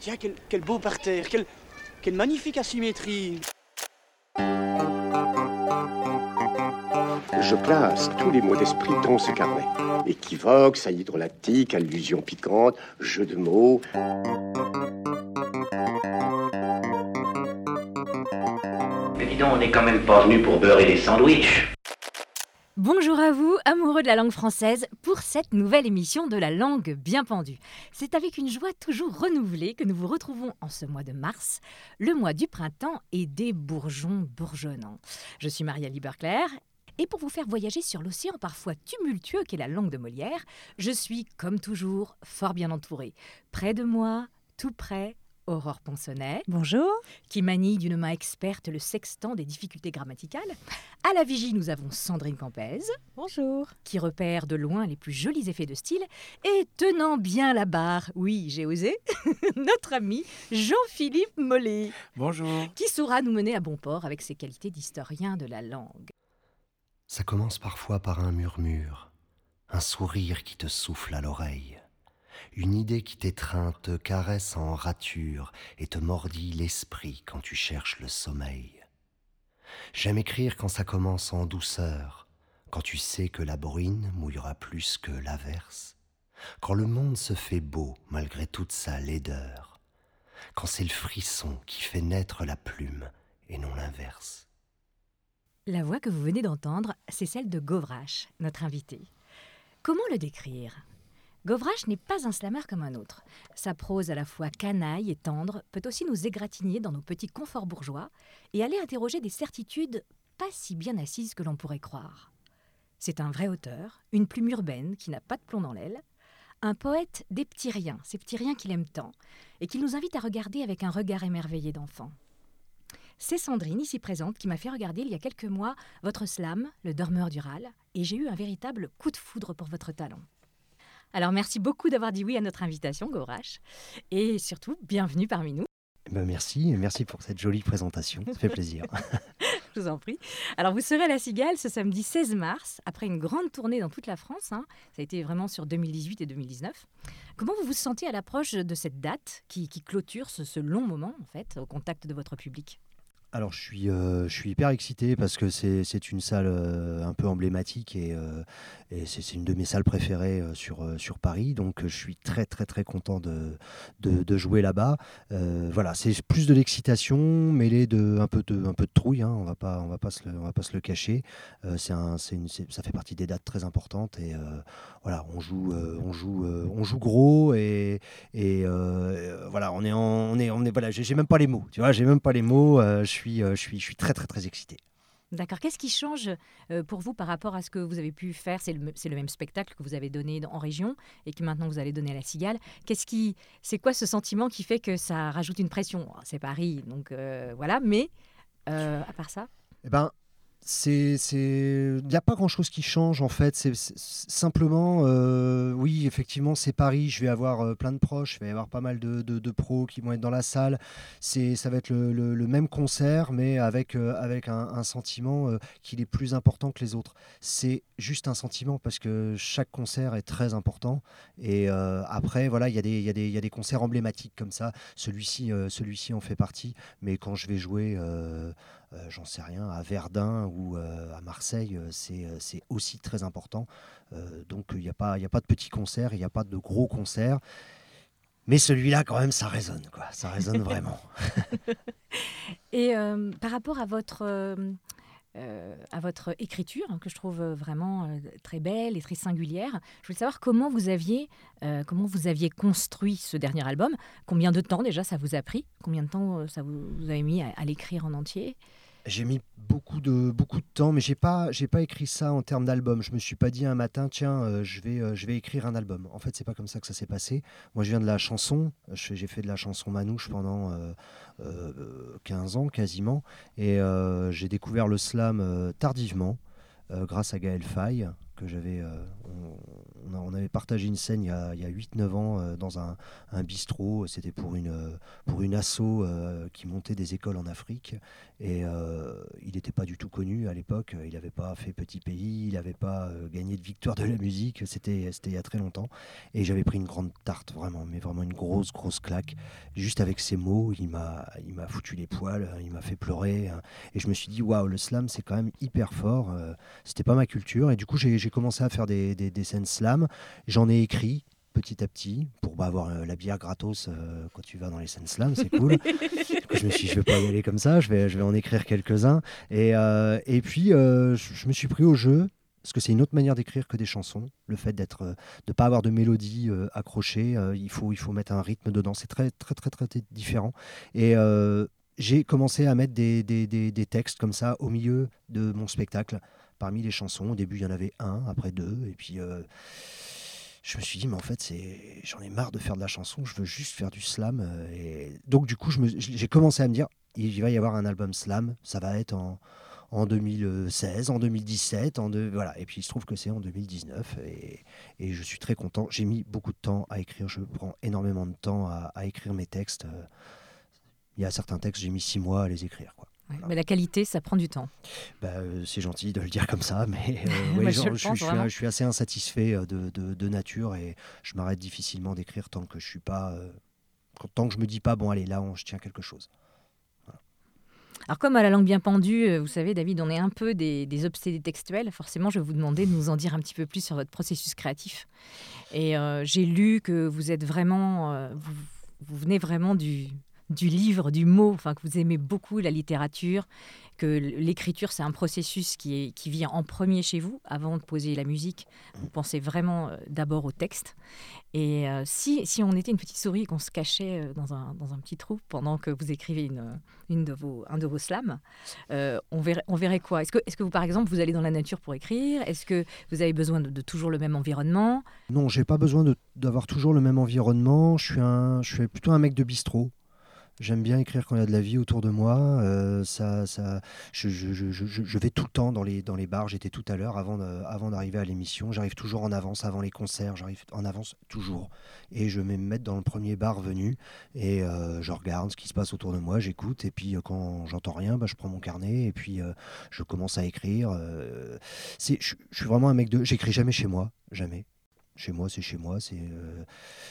Tiens, quel, quel beau parterre, quelle, quelle magnifique asymétrie. Je classe tous les mots d'esprit dans ce carnet. Équivoque, saillie drôlatique, allusion piquante, jeu de mots. Mais dis donc, on n'est quand même pas venu pour beurrer les sandwichs. Bonjour à vous, amoureux de la langue française, pour cette nouvelle émission de la langue bien pendue. C'est avec une joie toujours renouvelée que nous vous retrouvons en ce mois de mars, le mois du printemps et des bourgeons bourgeonnants. Je suis Maria Liberclair et pour vous faire voyager sur l'océan parfois tumultueux qu'est la langue de Molière, je suis, comme toujours, fort bien entourée. Près de moi, tout près, Aurore Ponsonnet. Bonjour. Qui manie d'une main experte le sextant des difficultés grammaticales. À la vigie, nous avons Sandrine Campez. Bonjour. Qui repère de loin les plus jolis effets de style. Et tenant bien la barre, oui, j'ai osé, notre ami Jean-Philippe Mollet. Bonjour. Qui saura nous mener à bon port avec ses qualités d'historien de la langue. Ça commence parfois par un murmure, un sourire qui te souffle à l'oreille. Une idée qui t'étreint, te caresse en rature et te mordit l'esprit quand tu cherches le sommeil. J'aime écrire quand ça commence en douceur, quand tu sais que la bruine mouillera plus que l'averse, quand le monde se fait beau malgré toute sa laideur, quand c'est le frisson qui fait naître la plume et non l'inverse. La voix que vous venez d'entendre, c'est celle de Govrache, notre invité. Comment le décrire? Govrache n'est pas un slammer comme un autre. Sa prose à la fois canaille et tendre peut aussi nous égratigner dans nos petits conforts bourgeois et aller interroger des certitudes pas si bien assises que l'on pourrait croire. C'est un vrai auteur, une plume urbaine qui n'a pas de plomb dans l'aile, un poète des petits riens, ces petits riens qu'il aime tant, et qui nous invite à regarder avec un regard émerveillé d'enfant. C'est Sandrine, ici présente, qui m'a fait regarder il y a quelques mois votre slam, Le Dormeur du Râle, et j'ai eu un véritable coup de foudre pour votre talent. Alors merci beaucoup d'avoir dit oui à notre invitation, Gorache. Et surtout, bienvenue parmi nous. Ben merci, merci pour cette jolie présentation, ça fait plaisir. Je vous en prie. Alors vous serez à la Cigale ce samedi 16 mars, après une grande tournée dans toute la France. Hein. Ça a été vraiment sur 2018 et 2019. Comment vous vous sentez à l'approche de cette date qui, qui clôture ce, ce long moment, en fait, au contact de votre public? Alors je suis, euh, je suis hyper excité parce que c'est une salle euh, un peu emblématique et, euh, et c'est une de mes salles préférées sur, sur Paris. Donc je suis très très très content de, de, jouer là-bas. voilà, c'est plus de l'excitation mêlée de un peu de, un peu de trouille, hein, on va pas, on va pas se le, on va pas se le cacher. c'est ça fait partie des dates très importantes et voilà, on joue, on joue, on joue gros et, et voilà, on est, en, on est, on est, voilà, j'ai même pas les mots, tu vois, j'ai même pas les mots. Suis, je, suis, je suis très, très, très excité. D'accord. Qu'est-ce qui change pour vous par rapport à ce que vous avez pu faire? C'est le, le, même spectacle que vous avez donné en région et que maintenant vous allez donner à la Cigale. Qu'est-ce qui, c'est quoi ce sentiment qui fait que ça rajoute une pression? C'est Paris, donc euh, voilà. Mais euh, à part ça? Eh ben, c'est il n'y a pas grand chose qui change en fait. C'est simplement euh, oui effectivement c'est Paris je vais avoir euh, plein de proches il va y avoir pas mal de, de, de, pros qui vont être dans la salle. C'est ça va être le, le, même concert mais avec euh, avec un, sentiment qu'il est plus important que les autres. C'est juste un sentiment parce que chaque concert est très important. Et après voilà il y a des y a des concerts emblématiques comme ça. Celui-ci celui-ci en fait partie. Mais quand je vais jouer j'en sais rien, à Verdun ou euh, à Marseille, c'est aussi très important. Euh, donc il n'y a, pas, a pas de petits concerts, il n'y a pas de gros concerts. Mais celui-là, quand même, ça résonne, quoi. Ça résonne vraiment. Et euh, par rapport à votre, euh, à votre écriture, hein, que je trouve vraiment euh, très belle et très singulière, je voulais savoir comment vous aviez, comment vous aviez construit ce dernier album. Combien de temps déjà ça vous a pris? Combien de temps ça vous, vous avez mis à l'écrire en entier? J'ai mis beaucoup de, temps, mais j'ai pas, pas écrit ça en termes d'album. Je me suis pas dit un matin, tiens, euh, je, vais, euh, je vais écrire un album. En fait, c'est pas comme ça que ça s'est passé. Moi, je viens de la chanson. J'ai fait de la chanson manouche pendant euh, euh, 15 ans quasiment. Et j'ai découvert le slam tardivement, grâce à Gaël Faye, que j'avais. euh, on, avait partagé une scène il y a, a 8-9 ans euh, dans un, bistrot. C'était pour une, pour une asso euh, qui montait des écoles en Afrique. Et il n'était pas du tout connu à l'époque. Il n'avait pas fait Petit Pays, il n'avait pas gagné de victoire de la musique. C'était il y a très longtemps. Et j'avais pris une grande tarte, vraiment, mais vraiment une grosse, grosse claque. Juste avec ces mots, il m'a foutu les poils, il m'a fait pleurer. hein. Et je me suis dit, waouh, le slam, c'est quand même hyper fort. C'était pas ma culture. Et du coup, j'ai j'ai commencé à faire des, des, des scènes slam. J'en ai écrit petit à petit pour bah, avoir euh, la bière gratos euh, quand tu vas dans les scènes slam, c'est cool. Je me suis dit, je vais pas y aller comme ça, je vais, je vais en écrire quelques-uns. Et, euh, et puis, je, me suis pris au jeu, parce que c'est une autre manière d'écrire que des chansons. Le fait d'être, de ne pas avoir de mélodie accrochée, il, faut, il faut mettre un rythme dedans. C'est très, très, très, très différent. Et j'ai commencé à mettre des, des, des- des textes comme ça au milieu de mon spectacle, parmi les chansons. Au début, il y en avait un, après deux, et puis. euh, je me suis dit, mais en fait, j'en ai marre de faire de la chanson, je veux juste faire du slam. euh, Et donc, du coup, j'ai commencé à me dire, il va y avoir un album slam, ça va être en, en 2016, en 2017, en deux, voilà. Et puis, il se trouve que c'est en 2019, et, je suis très content. J'ai mis beaucoup de temps à écrire, je prends énormément de temps à, écrire mes textes. euh. Il y a certains textes, j'ai mis six mois à les écrire. Mais la qualité, ça prend du temps. Bah, euh, c'est gentil de le dire comme ça, mais euh, ouais, Bah, genre, je suis- pense je suis, vraiment. je suis assez insatisfait euh, de, de- de nature et je m'arrête difficilement d'écrire tant que je suis pas, euh, tant que je me dis pas bon allez là on, je tiens quelque chose. Alors comme à la langue bien pendue, euh, vous savez David, on est un peu des, des obsédés textuels. Forcément, je vais vous demander de nous en dire un petit peu plus sur votre processus créatif. Et j'ai lu que vous êtes vraiment, vous, vous venez vraiment du, du livre, du mot, enfin que vous aimez beaucoup la littérature, que l'écriture c'est un processus qui, vient en premier chez vous, avant de poser la musique. Vous pensez vraiment euh, d'abord au texte. Et euh, si, si on était une petite souris et qu'on se cachait euh, dans un, dans un petit trou pendant que vous écrivez une, une de vos, un de vos slams, on, verrait, on verrait quoi? Est-ce que, est que vous, par exemple, vous allez dans la nature pour écrire? Est-ce que vous avez besoin de, de toujours le même environnement? Non, j'ai pas besoin d'avoir toujours le même environnement. Je suis un, je suis plutôt un mec de bistrot. J'aime bien écrire quand il y a de la vie autour de moi. Euh, ça, je, vais tout le temps dans les, bars. J'étais tout à l'heure avant, d'arriver à l'émission. J'arrive toujours en avance avant les concerts. J'arrive en avance toujours. Et je vais me mettre dans le premier bar venu et euh, je regarde ce qui se passe autour de moi. J'écoute et puis euh, quand j'entends rien, bah, je prends mon carnet et puis je commence à écrire. je suis vraiment un mec de. J'écris jamais chez moi, jamais. Chez moi, c'est chez moi. C'est, euh,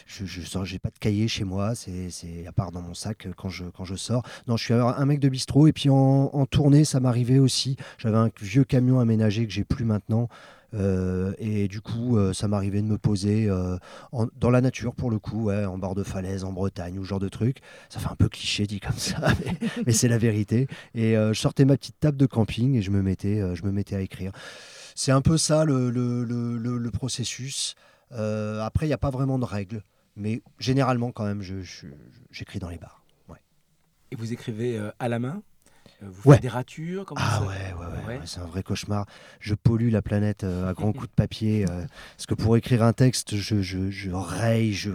je, je sors, pas de cahier chez moi. C'est, c'est à part dans mon sac euh, quand je quand je sors. Non, je suis un mec de bistrot. Et puis en, en tournée, ça m'arrivait aussi. J'avais un vieux camion aménagé que j'ai plus maintenant. Euh, et du coup, ça m'arrivait de me poser dans la nature pour le coup, en bord de falaise, en Bretagne ou ce genre de truc. Ça fait un peu cliché dit comme ça, mais, c'est la vérité. Et je sortais ma petite table de camping et je me mettais, je me mettais à écrire. C'est un peu ça le- le- le processus. Euh, après, il n'y a pas vraiment de règles, mais généralement quand même, je- je- j'écris dans les bars. Ouais. Et vous écrivez euh, à la main? Euh, Vous Ouais. faites des ratures comment Ah ça- ouais, ouais, ouais, Ouais. ouais, c'est un vrai cauchemar. Je pollue la planète euh, à grands coups de papier. euh, parce que pour écrire un texte, je, je, je raye, je...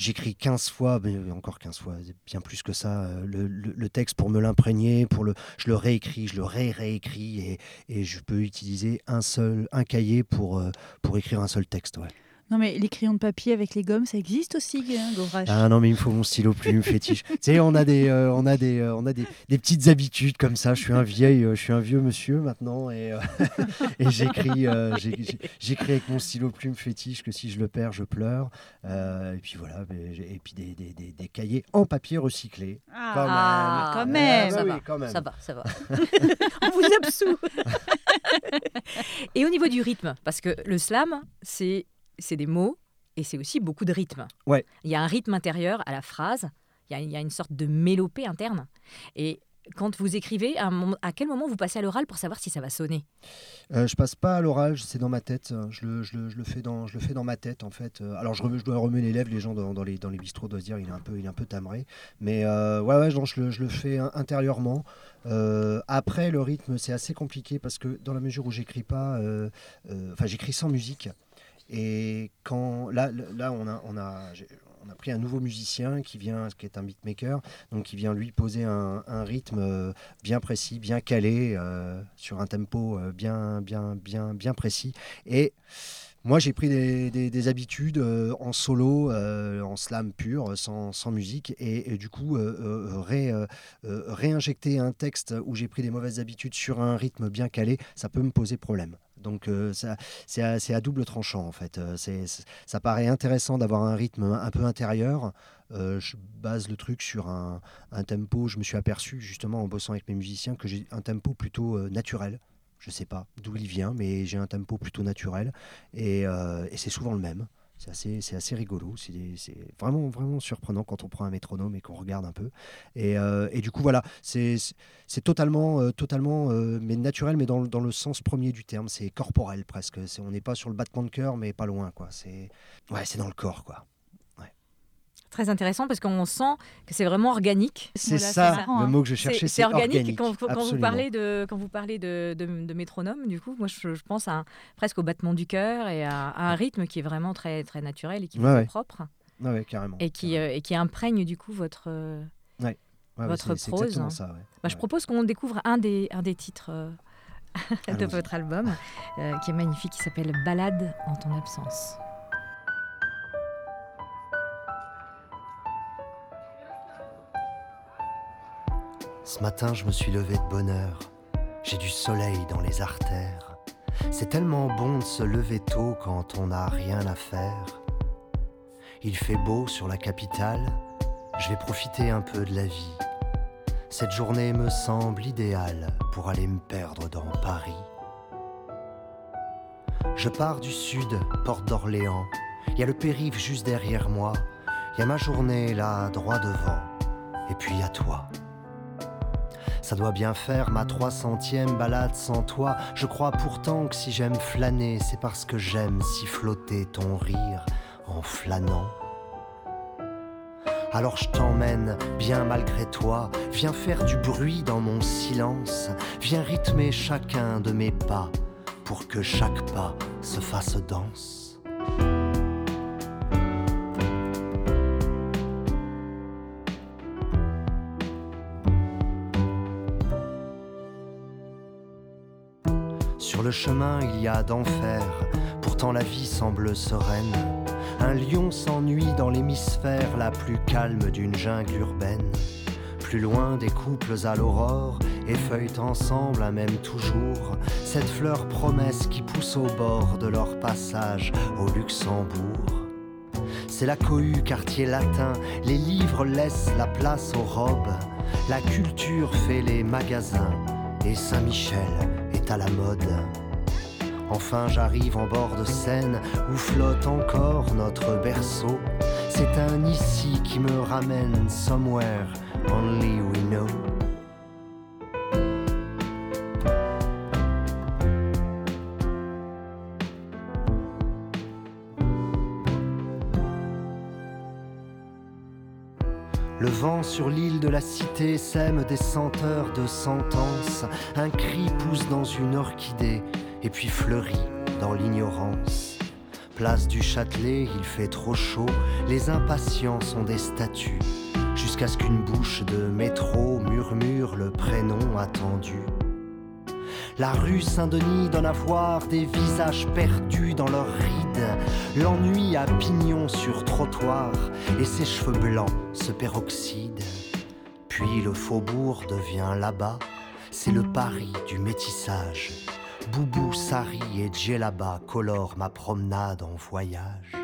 J'écris 15 fois, mais encore 15 fois, bien plus que ça, euh, le, texte pour me l'imprégner, pour le, je le réécris, je le ré-réécris, et, je peux utiliser un seul, un cahier pour, euh, pour écrire un seul texte. Non, mais les crayons de papier avec les gommes, ça existe aussi, hein, Ah non, mais il me faut mon stylo plume fétiche. tu sais, on a des, euh, on a des, euh, on a des, des petites habitudes comme ça. Je suis un vieil, euh, je suis un vieux monsieur maintenant et, euh, et j'écris, euh, j'écris avec mon stylo plume fétiche que si je le perds, je pleure. Euh, et puis voilà, mais j'ai- et puis des, des, des, des cahiers en papier recyclé. Quand Ah, même. quand Ah, même. bah ça, oui, va, quand même. ça va, ça va. On vous absout. Et au niveau du rythme, parce que le slam, c'est c'est des mots et c'est aussi beaucoup de rythme. Ouais. Il y a un rythme intérieur à la phrase, il y a, il y a une sorte de mélopée interne. Et quand vous écrivez, à, un moment- à quel moment vous passez à l'oral pour savoir si ça va sonner? Euh, je passe pas à l'oral, c'est dans ma tête. Je le, je, le, je le fais dans, je le fais dans ma tête en fait. Euh, Alors je, dois remuer les lèvres, les gens dans, dans les, dans les bistrots doivent se dire il est un peu, il est un peu tamré. Mais euh, ouais, je, le, je le fais in- intérieurement. Euh, après, le rythme, c'est assez compliqué parce que dans la mesure où j'écris pas, euh, euh, enfin j'écris sans musique. Et quand là, là on a, on a, on a pris un nouveau musicien qui vient, qui est un beatmaker, donc qui vient lui poser un, un rythme euh, bien précis, bien calé, euh, sur un tempo euh, bien, bien, bien, bien précis. Et moi, j'ai pris des, des- des habitudes en solo, en slam pur, sans, sans musique, et, du coup, ré- réinjecter un texte où j'ai pris des mauvaises habitudes sur un rythme bien calé, ça peut me poser problème. Donc euh, c'est à, double tranchant en fait. Euh, ça paraît intéressant d'avoir un rythme un peu intérieur. Euh, je base le truc sur un, tempo. Je me suis aperçu justement en bossant avec mes musiciens que j'ai un tempo plutôt naturel. Je sais pas d'où il vient, mais j'ai un tempo plutôt naturel et c'est souvent le même. C'est assez, c'est assez rigolo. C'est vraiment, vraiment surprenant quand on prend un métronome et qu'on regarde un peu. Et, euh, et du coup, voilà, c'est totalement, euh, totalement euh, mais naturel, mais dans, dans le sens premier du terme. C'est corporel presque. On n'est pas sur le battement de cœur, mais pas loin. quoi. C'est ouais, c'est dans le corps. quoi. Très intéressant parce qu'on sent que c'est vraiment organique. C'est Voilà, ça, marrant, le hein. mot que je cherchais, C'est organique. Quand, quand vous parlez de quand vous parlez de, de- de métronome, du coup, moi je, je pense à un- presque au battement du cœur et à, à un rythme qui est vraiment très très naturel et qui Ouais, est ouais. propre ouais, carrément. et qui euh, et qui imprègne du coup votre. euh, Ouais, ouais, votre prose, hein. ça. ouais. Bah, Je propose qu'on découvre un des un des titres euh, de votre album euh, qui est magnifique, qui s'appelle Balade en ton absence. Ce matin, je me suis levé de bonne heure. J'ai du soleil dans les artères. C'est tellement bon de se lever tôt quand on n'a rien à faire. Il fait beau sur la capitale. Je vais profiter un peu de la vie. Cette journée me semble idéale pour aller me perdre dans Paris. Je pars du sud, porte d'Orléans. Il y a le périph' juste derrière moi. Il y a ma journée là, droit devant. Et puis a toi. Ça doit bien faire ma 300e balade sans toi. Je crois pourtant que si j'aime flâner, c'est parce que j'aime siffloter ton rire en flânant. Alors je t'emmène, bien malgré toi, viens faire du bruit dans mon silence, viens rythmer chacun de mes pas pour que chaque pas se fasse danse. Chemin, il y a d'enfer, pourtant la vie semble sereine. Un lion s'ennuie dans l'hémisphère la plus calme d'une jungle urbaine. Plus loin des couples à l'aurore, effeuillent ensemble un même toujours cette fleur promesse qui pousse au bord de leur passage au Luxembourg. C'est la cohue quartier latin, les livres laissent la place aux robes, la culture fait les magasins, et Saint-Michel à la mode. Enfin j'arrive en bord de Seine où flotte encore notre berceau. C'est un ici qui me ramène somewhere only we know. Sur l'île de la cité sème des senteurs de sentence. Un cri pousse dans une orchidée et puis fleurit dans l'ignorance. Place du Châtelet, il fait trop chaud, les impatients sont des statues. Jusqu'à ce qu'une bouche de métro murmure le prénom attendu. La rue Saint-Denis donne à voir des visages perdus dans leurs rides. L'ennui à pignon sur trottoir et ses cheveux blancs se peroxydent. Puis le faubourg devient là-bas, c'est le Paris du métissage. Boubou, Sari et Djellaba colorent ma promenade en voyage.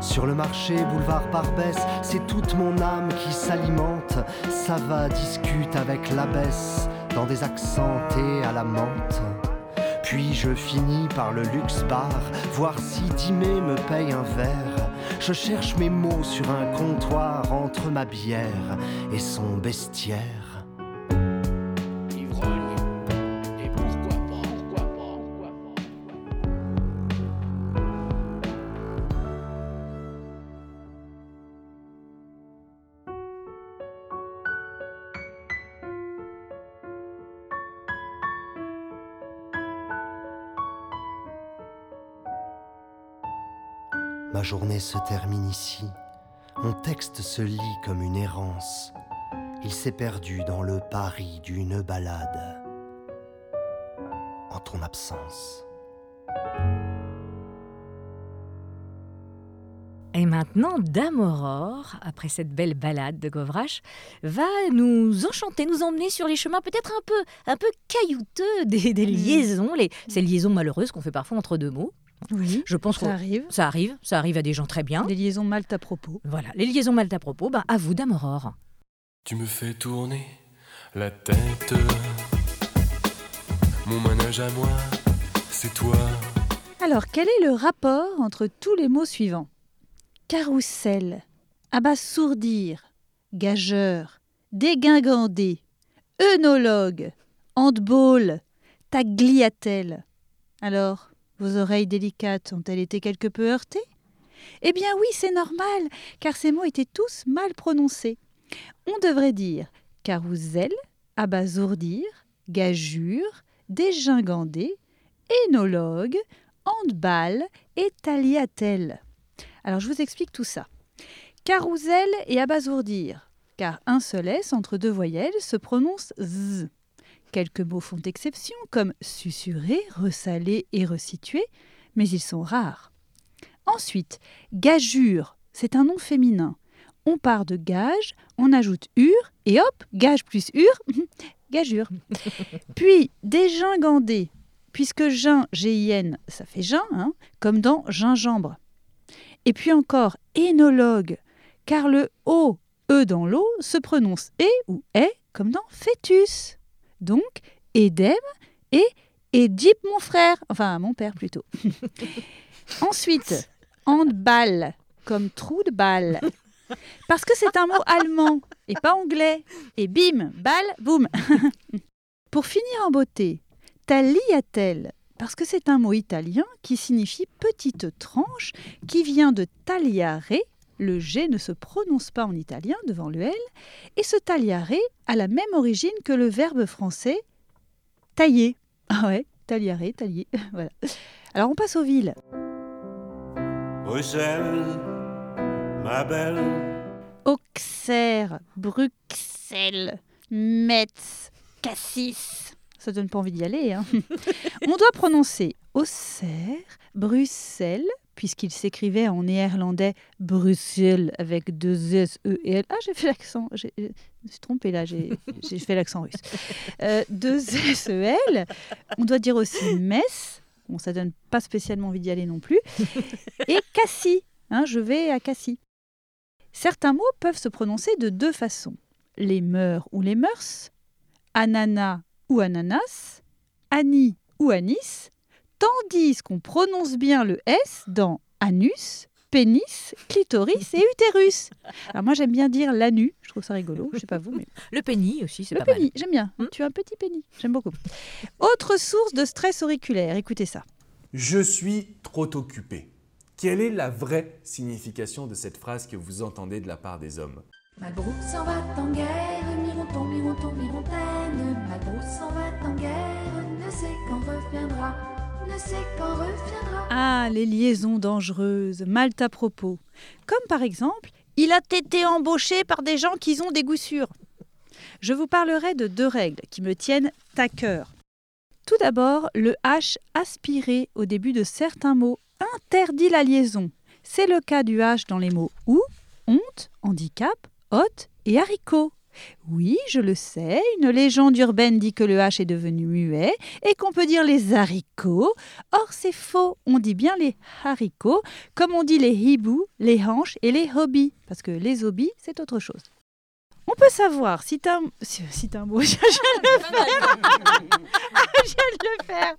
Sur le marché, boulevard Barbès, c'est toute mon âme qui s'alimente. Ça va, discute avec l'abbesse dans des accents thé à la menthe. Puis je finis par le luxe bar, voir si Dimé me paye un verre. Je cherche mes mots sur un comptoir entre ma bière et son bestiaire. Journée se termine ici. Mon texte se lit comme une errance. Il s'est perdu dans le Paris d'une balade. En ton absence. Et maintenant, Dame Aurore, après cette belle balade de Govrache, va nous enchanter, nous emmener sur les chemins peut-être un peu, un peu caillouteux des, des liaisons, les, ces liaisons malheureuses qu'on fait parfois entre deux mots. Oui, Je pense ça que arrive. ça arrive, ça arrive à des gens très bien. Des liaisons mal à propos. Voilà, les liaisons mal à propos, ben à vous, Dame Aurore. Tu me fais tourner la tête. Mon manège à moi, c'est toi. Alors, quel est le rapport entre tous les mots suivants? Carrousel, abasourdir, gageur, dégingandé, œnologue, handball, tagliatelle. Alors, vos oreilles délicates ont-elles été quelque peu heurtées? Eh bien oui, c'est normal, car ces mots étaient tous mal prononcés. On devrait dire carrousel, abasourdir, gageure, dégingandé, énologue, handball et tagliatelle. Alors je vous explique tout ça. Carousel et abasourdir, car un seul S entre deux voyelles se prononce Z. Quelques mots font exception, comme susurrer, ressaler et resituer, mais ils sont rares. Ensuite, gageure, c'est un nom féminin. On part de gage, on ajoute ur, et hop, gage plus ur, gageure. Puis, dégingandé, puisque gin, G-I-N, ça fait gin, hein, comme dans gingembre. Et puis encore énologue, car le O, E dans l'eau, se prononce E ou est comme dans fœtus. Donc, Édem et Édipe mon frère, enfin mon père plutôt. Ensuite, handball, comme trou de balle. Parce que c'est un mot allemand et pas anglais. Et bim, balle, boum. Pour finir en beauté, tagliatelle, parce que c'est un mot italien qui signifie petite tranche, qui vient de tagliare. Le G ne se prononce pas en italien devant le L, et ce tagliare a la même origine que le verbe français tailler. Ah ouais, tagliare, tailler. voilà. Alors on passe aux villes. Bruxelles, ma belle. Auxerre, Bruxelles, Metz, Cassis. Ça donne pas envie d'y aller. hein. On doit prononcer Auxerre, Bruxelles, puisqu'il s'écrivait en néerlandais Bruxelles avec deux S, E et L. Ah, j'ai fait l'accent. Je me suis trompée là, j'ai fait l'accent russe. Euh, deux S, E, L. On doit dire aussi Metz. Bon, ça donne pas spécialement envie d'y aller non plus. Et Cassis. hein, je vais à Cassis. Certains mots peuvent se prononcer de deux façons. Les mœurs ou les mœurs, ananas ou ananas, ani ou anis, tandis qu'on prononce bien le S dans anus, pénis, clitoris et utérus. Alors moi j'aime bien dire l'anu, je trouve ça rigolo, je sais pas vous, mais Le penny aussi, c'est le pas mal. pénis, j'aime bien. Tu as un petit pénis, j'aime beaucoup. Autre source de stress auriculaire, écoutez ça. Je suis trop occupé. Quelle est la vraie signification de cette phrase que vous entendez de la part des hommes? S'en va en guerre, Mironton, Mironton, Mirontaine. Malbrook s'en va en guerre, ne sait quand reviendra, Ah, les liaisons dangereuses, mal à propos. Comme par exemple, il a été embauché par des gens qui ont des goûts sûrs. Je vous parlerai de deux règles qui me tiennent à cœur. Tout d'abord, le H aspiré au début de certains mots interdit la liaison. C'est le cas du H dans les mots ou, honte, handicap, hôte et haricot. Oui, je le sais, une légende urbaine dit que le H est devenu muet et qu'on peut dire les haricots. Or, c'est faux, on dit bien les haricots, comme on dit les hiboux, les hanches et les hobbies, parce que les hobbies, c'est autre chose. On peut savoir si t'as si, si t'as un mot, je viens de le faire. Ah, je de le faire.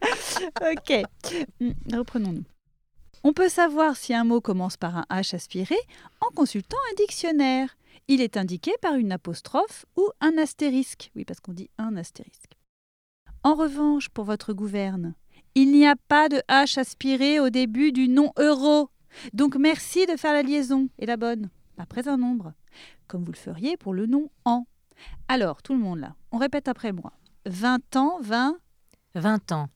ok, Hmm, reprenons-nous. On peut savoir si un mot commence par un H aspiré en consultant un dictionnaire. Il est indiqué par une apostrophe ou un astérisque. Oui, parce qu'on dit un astérisque. En revanche, pour votre gouverne, il n'y a pas de H aspiré au début du nom euro. Donc merci de faire la liaison, et la bonne, après un nombre, comme vous le feriez pour le nom en. Alors, tout le monde là, on répète après moi. 20 ans, 20, 20 ans.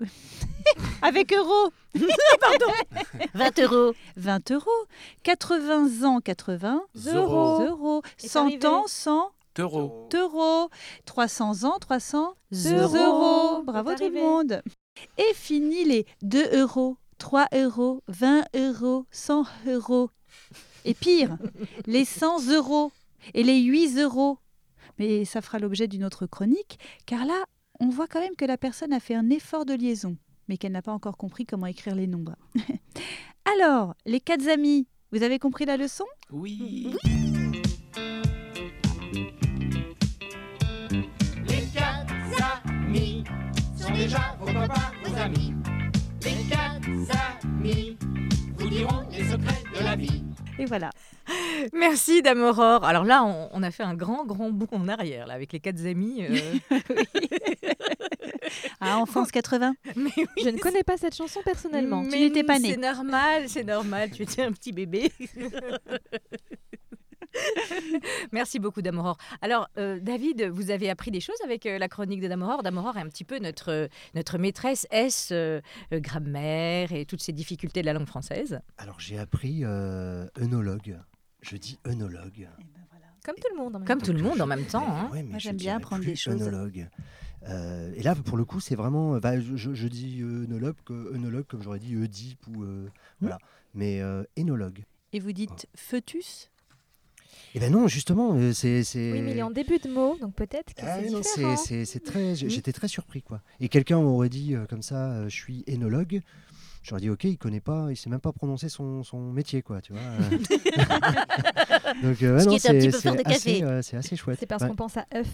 Avec euros. Pardon. 20 euros. 20 euros. 80 ans, 80 Zéro. euros. Est 100 arrivé. ans, 100 Taureau. euros. 300 ans, 300 Zéro. euros. Bravo tout le monde. Et fini les 2 euros, 3 euros, 20 euros, 100 euros. Et pire, les 100 euros et les 8 euros. Mais ça fera l'objet d'une autre chronique, car là, on voit quand même que la personne a fait un effort de liaison, mais qu'elle n'a pas encore compris comment écrire les nombres. Alors, les quatre amis, vous avez compris la leçon? Oui. Les quatre amis sont déjà vos copains, vos amis. Les quatre amis vous diront les secrets de la vie. Et voilà. Merci Dame Aurore. Alors là, on, on a fait un grand, grand bond en arrière là, avec les quatre amis. euh. Ah, enfance 80 Mais oui, Je ne connais pas cette chanson personnellement. Mais n'étais pas né. C'est normal, c'est normal. Tu étais un petit bébé. Merci beaucoup, Damoror. Alors, euh, David, vous avez appris des choses avec euh, la chronique de Damoror. Damoror est un petit peu notre, notre maîtresse S, euh, euh, grammaire et toutes ces difficultés de la langue française. Alors j'ai appris euh, œnologue. Je dis œnologue. Comme tout le monde. en même Comme temps. tout le monde en même temps. hein. Ouais, Moi, j'aime bien apprendre des choses. œnologue. Euh, et là, pour le coup, c'est vraiment. bah, je, dis œnologue, œnologue comme j'aurais dit Oedipe ou. euh, voilà. Mais euh, énologue. Et vous dites fœtus? Eh ben non, justement, euh, c'est. c'est- Oui, mais il est en début de mot, donc peut-être que Ah c'est c'est- c'est c'est très. j'ai- J'étais très surpris, quoi. Et quelqu'un m'aurait dit euh, comme ça, euh, je suis énologue. J'aurais dit, ok, il connaît pas, il sait même pas prononcer son, son métier, quoi, tu vois. euh. Donc, euh, ouais, Ce qui non, est un petit c'est peu fort c'est de café. assez, euh, c'est assez chouette. C'est parce Ouais. qu'on pense à œuf.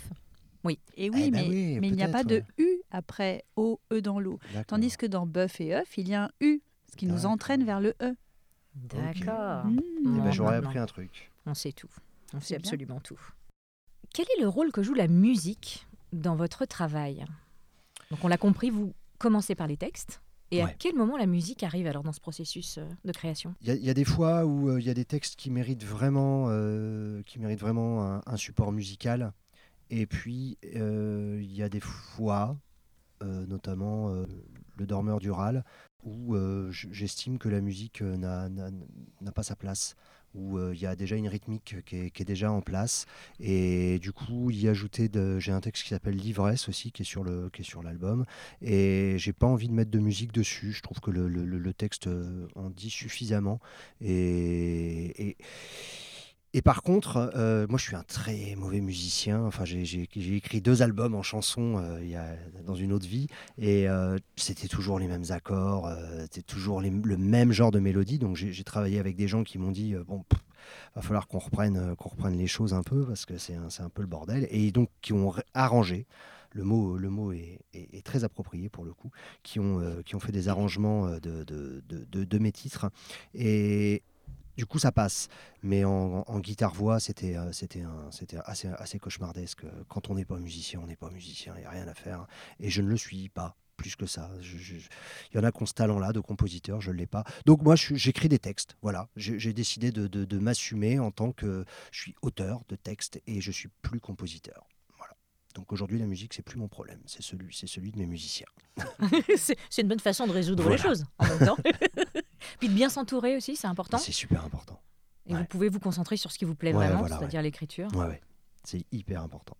Oui. Et oui, Eh ben mais, oui, mais il n'y a pas de U après O, E dans l'eau. Tandis que dans bœuf et œuf, il y a un U, ce qui nous D'accord. entraîne vers le E. D'accord. Mmh. Eh ben, J'aurais maintenant, appris un truc. On sait tout. On sait bien. absolument tout. Quel est le rôle que joue la musique dans votre travail? Donc, on l'a compris, vous commencez par les textes. Et à quel moment la musique arrive alors dans ce processus euh, de création? Il y, a- il y a des fois où euh, il y a des textes qui méritent vraiment, euh, qui méritent vraiment un, un support musical. Et puis, euh, il y a des fois, notamment Le Dormeur du Râle, où j'estime que la musique n'a pas sa place, où euh, il y a déjà une rythmique qui est, déjà en place. Et du coup, y ajouter, j'ai un texte qui s'appelle L'ivresse aussi, qui est sur qui est sur l'album. Et j'ai pas envie de mettre de musique dessus. Je trouve que le- le texte euh, en dit suffisamment. Et, et, et par contre, euh, moi je suis un très mauvais musicien. Enfin, j'ai- écrit deux albums en chanson euh, dans une autre vie. Et euh, c'était toujours les mêmes accords, c'était toujours le même genre de mélodie. Donc j'ai travaillé avec des gens qui m'ont dit bon, pff, va falloir qu'on reprenne, reprenne les choses un peu parce que c'est un, peu le bordel. Et donc qui ont arrangé. Le mot, le mot est, très approprié pour le coup, qui ont, fait des arrangements de- de mes titres. Et du coup, ça passe. Mais en, en guitare-voix, c'était euh, c'était assez, assez cauchemardesque. Quand on n'est pas musicien, on n'est pas musicien, il n'y a rien à faire. Et je ne le suis pas plus que ça. Je- je- Il y en a qui ont ce talent-là de compositeur, je ne l'ai pas. Donc moi, j'écris des textes. Voilà, j'ai décidé de, de- de m'assumer en tant que je suis auteur de textes et je suis plus compositeur. Voilà. Donc aujourd'hui, la musique, c'est plus mon problème, c'est celui, c'est celui de mes musiciens. C'est c'est une bonne façon de résoudre Voilà. les choses en même temps. Puis de bien s'entourer aussi, c'est important. C'est super important. Et vous pouvez vous concentrer sur ce qui vous plaît Ouais, vraiment, voilà, c'est-à-dire l'écriture. Ouais, ouais. C'est hyper important.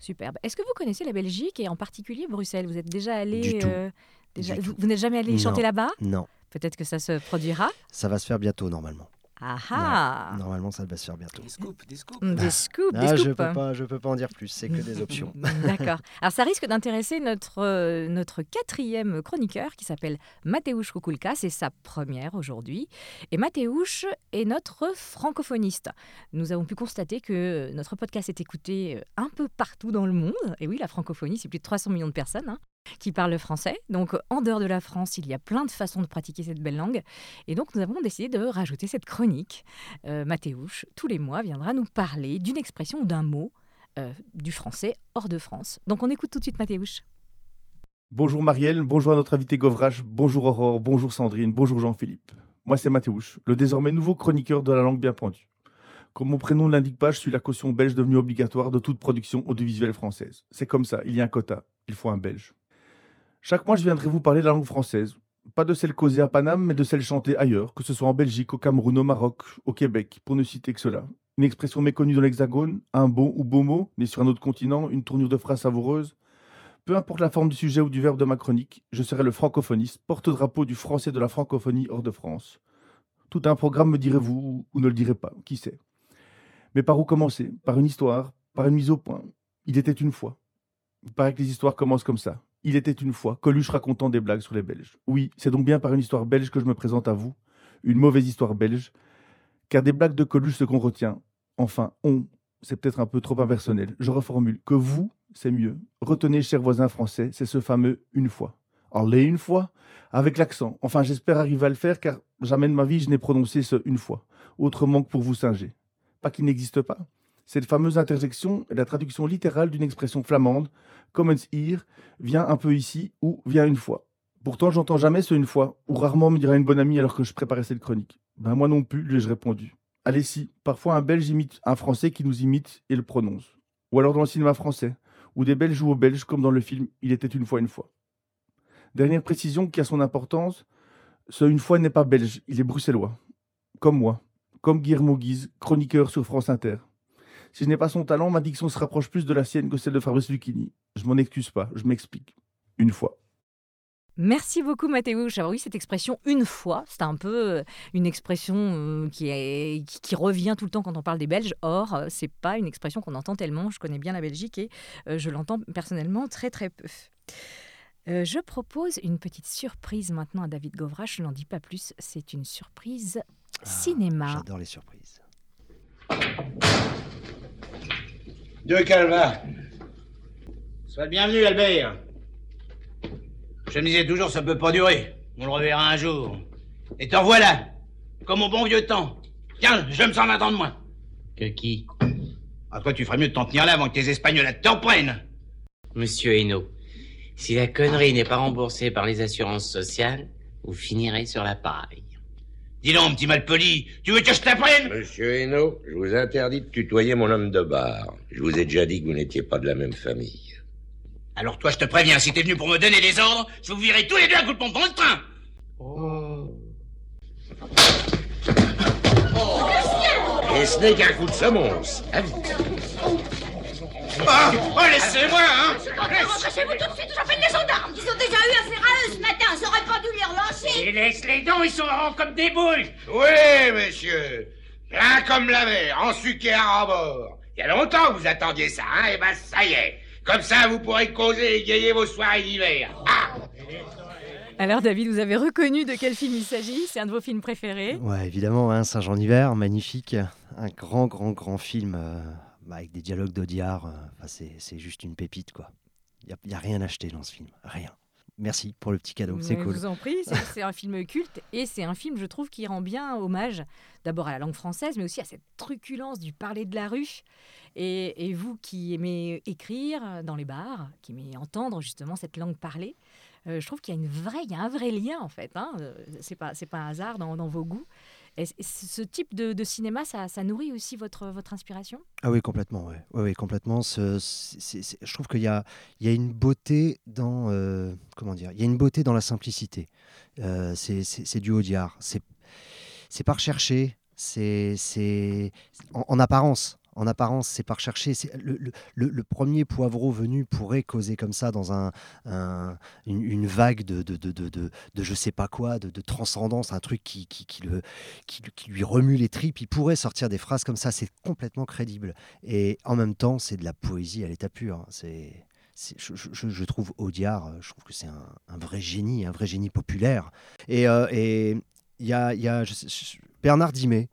Superbe. Est-ce que vous connaissez la Belgique et en particulier Bruxelles? Vous êtes déjà allé Du tout. euh, déjà, vous, n'êtes jamais allé Non. chanter là-bas? Non, Peut-être que ça se produira. ça va se faire bientôt normalement. Ah ah Ouais, Normalement, ça va se faire bientôt. Des scoops, des scoops. Des scoops, des Ah, je scoops. peux pas, je peux pas en dire plus. C'est que des options. D'accord. Alors ça risque d'intéresser notre, euh, notre quatrième chroniqueur qui s'appelle Mateusz Kukulka. C'est sa première aujourd'hui. Et Mateusz est notre francophoniste. Nous avons pu constater que notre podcast est écouté euh, un peu partout dans le monde. Et oui, la francophonie, c'est plus de 300 millions de personnes hein, qui parlent le français. Donc en dehors de la France, il y a plein de façons de pratiquer cette belle langue. Et donc nous avons décidé de rajouter cette chronique. Euh, Mateusz, tous les mois, viendra nous parler d'une expression ou d'un mot euh, du français hors de France. Donc on écoute tout de suite Mathéouche. Bonjour Marielle, bonjour à notre invité Govrache, bonjour Aurore, bonjour Sandrine, bonjour Jean-Philippe. Moi c'est Mathéouche, le désormais nouveau chroniqueur de la langue bien pendue. Comme mon prénom ne l'indique pas, je suis la caution belge devenue obligatoire de toute production audiovisuelle française. C'est comme ça, il y a un quota, il faut un belge. Chaque mois, je viendrai vous parler de la langue française. Pas de celle causée à Paname, mais de celle chantée ailleurs, que ce soit en Belgique, au Cameroun, au Maroc, au Québec, pour ne citer que cela. Une expression méconnue dans l'Hexagone, un bon ou beau mot, né sur un autre continent, une tournure de phrase savoureuse. Peu importe la forme du sujet ou du verbe de ma chronique, je serai le francophoniste, porte-drapeau du français de la francophonie hors de France. Tout un programme, me direz-vous, ou ne le direz pas, qui sait. Mais par où commencer? Par une histoire, par une mise au point. Il était une fois. Il paraît que les histoires commencent comme ça. Il était une fois, Coluche racontant des blagues sur les Belges. Oui, c'est donc bien par une histoire belge que je me présente à vous, une mauvaise histoire belge, car des blagues de Coluche, ce qu'on retient, enfin, on, c'est peut-être un peu trop impersonnel. Je reformule, que vous, c'est mieux. Retenez, chers voisins français, c'est ce fameux une fois. Allez une fois, avec l'accent. Enfin, j'espère arriver à le faire, car jamais de ma vie je n'ai prononcé ce une fois, autrement que pour vous singer. Pas qu'il n'existe pas. Cette fameuse interjection est la traduction littérale d'une expression flamande, Commons here, vient un peu ici ou vient une fois. Pourtant, j'entends jamais ce une fois, ou rarement me dira une bonne amie alors que je préparais cette chronique. Ben moi non plus, lui ai-je répondu. Allez si, parfois un Belge imite un Français qui nous imite et le prononce. Ou alors dans le cinéma français, où des Belges jouent aux Belges comme dans le film Il était une fois une fois. Dernière précision qui a son importance, ce une fois n'est pas belge, il est bruxellois. Comme moi, comme Guillermo Guise, chroniqueur sur France Inter. Si je n'ai pas son talent, ma diction se rapproche plus de la sienne que celle de Fabrice Lucchini. Je m'en excuse pas, je m'explique. Une fois. Merci beaucoup Mathéouche. Alors oui, cette expression une fois, c'est un peu euh, une expression euh, qui, est, qui, qui revient tout le temps quand on parle des Belges. Or, euh, c'est pas une expression qu'on entend tellement. Je connais bien la Belgique et je l'entends personnellement très très peu. Euh, je propose une petite surprise maintenant à David Govrache. Je n'en dis pas plus. C'est une surprise cinéma. J'adore les surprises. Deux calva. Sois le bienvenu, Albert. Je me disais toujours, ça peut pas durer. On le reverra un jour. Et t'en voilà. Comme au bon vieux temps. Tiens, je me sens attendre moins. Que qui? À toi, tu ferais mieux de t'en tenir là avant que tes Espagnols t'en prennent? Monsieur Hainaut, si la connerie n'est pas remboursée par les assurances sociales, vous finirez sur la paille. Dis donc, petit malpoli, tu veux que je t'apprenne? Monsieur Hainaut, je vous interdis de tutoyer mon homme de bar. Je vous ai déjà dit que vous n'étiez pas de la même famille. Alors toi, je te préviens, si t'es venu pour me donner des ordres, je vous virerai tous les deux à coup de pompe dans le train. Et ce n'est qu'un coup de semonce. À vite. Ah, oh, laissez-moi, hein Rentrez chez vous tout de suite, j'appelle les gendarmes Ils ont déjà eu affaire à eux ce matin, ça aurait pas dû les relancer Et laisse les dents, ils sont ronds comme des boules Oui, monsieur. Plein comme la mer, en sucre à bord. Il y a longtemps que vous attendiez ça, hein Eh ben, ça y est. Comme ça, vous pourrez causer et égayer vos soirées d'hiver. Ah Alors David, vous avez reconnu de quel film il s'agit C'est un de vos films préférés Ouais, évidemment, hein, Saint-Jean d'hiver, magnifique. Un grand, grand, grand film euh, bah, avec des dialogues d'Audiard. euh, enfin, c'est, c'est juste une pépite, quoi. Il n'y a, rien acheté dans ce film, rien. Merci pour le petit cadeau, c'est cool. Je vous en prie, c'est un film culte et c'est un film, je trouve, qui rend bien hommage d'abord à la langue française, mais aussi à cette truculence du parler de la rue. Et, et vous qui aimez écrire dans les bars, qui aimez entendre justement cette langue parlée, euh, je trouve qu'il y a une vraie, il y a un vrai lien en fait. Hein. Euh, C'est pas, c'est pas un hasard dans, dans vos goûts. Ce type de, cinéma, ça, nourrit aussi votre, votre inspiration? Ah oui, complètement, ouais. Ouais, complètement. Je trouve qu'il y a, y a une beauté dans, euh, comment dire, il y a une beauté dans la simplicité. Euh, c'est, du Audiard. C'est, c'est pas recherché. C'est en, en apparence. En apparence, c'est pas recherché. Le, premier poivreau venu pourrait causer comme ça dans un, un- une, vague de, de, de, je sais pas quoi, de, transcendance, un truc qui, lui remue les tripes. Il pourrait sortir des phrases comme ça. C'est complètement crédible. Et en même temps, c'est de la poésie à l'état pur. C'est, c'est- je, trouve Audiard, euh, je trouve que c'est un, vrai génie, un vrai génie populaire. Et euh, il y a, y a je- Bernard Dimet.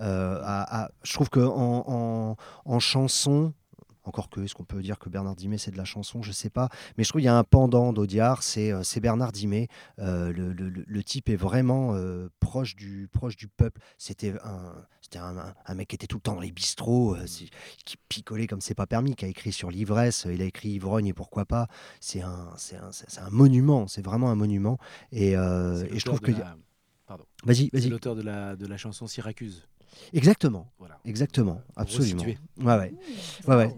Euh, je trouve que en, en- en chanson, encore que, est-ce qu'on peut dire que Bernard Dimet c'est de la chanson? Je sais pas. Mais je trouve qu'il y a un pendant d'Audiard, c'est euh, c'est Bernard Dimet. Euh, le, le- le- le type est vraiment euh, proche, du, proche du peuple. C'était un, c'était un, un- un mec qui était tout le temps dans les bistrots, euh, qui picolait comme c'est pas permis, qui a écrit sur l'ivresse, il a écrit Ivrogne et pourquoi pas. C'est un, c'est un, c'est- c'est un monument, c'est vraiment un monument. Et, et je trouve que. la- Pardon. Vas-y, C'est vas-y. l'auteur de la, de la chanson Syracuse. Exactement. Voilà. Exactement. Absolument. Ouais, ouais. ouais, ouais.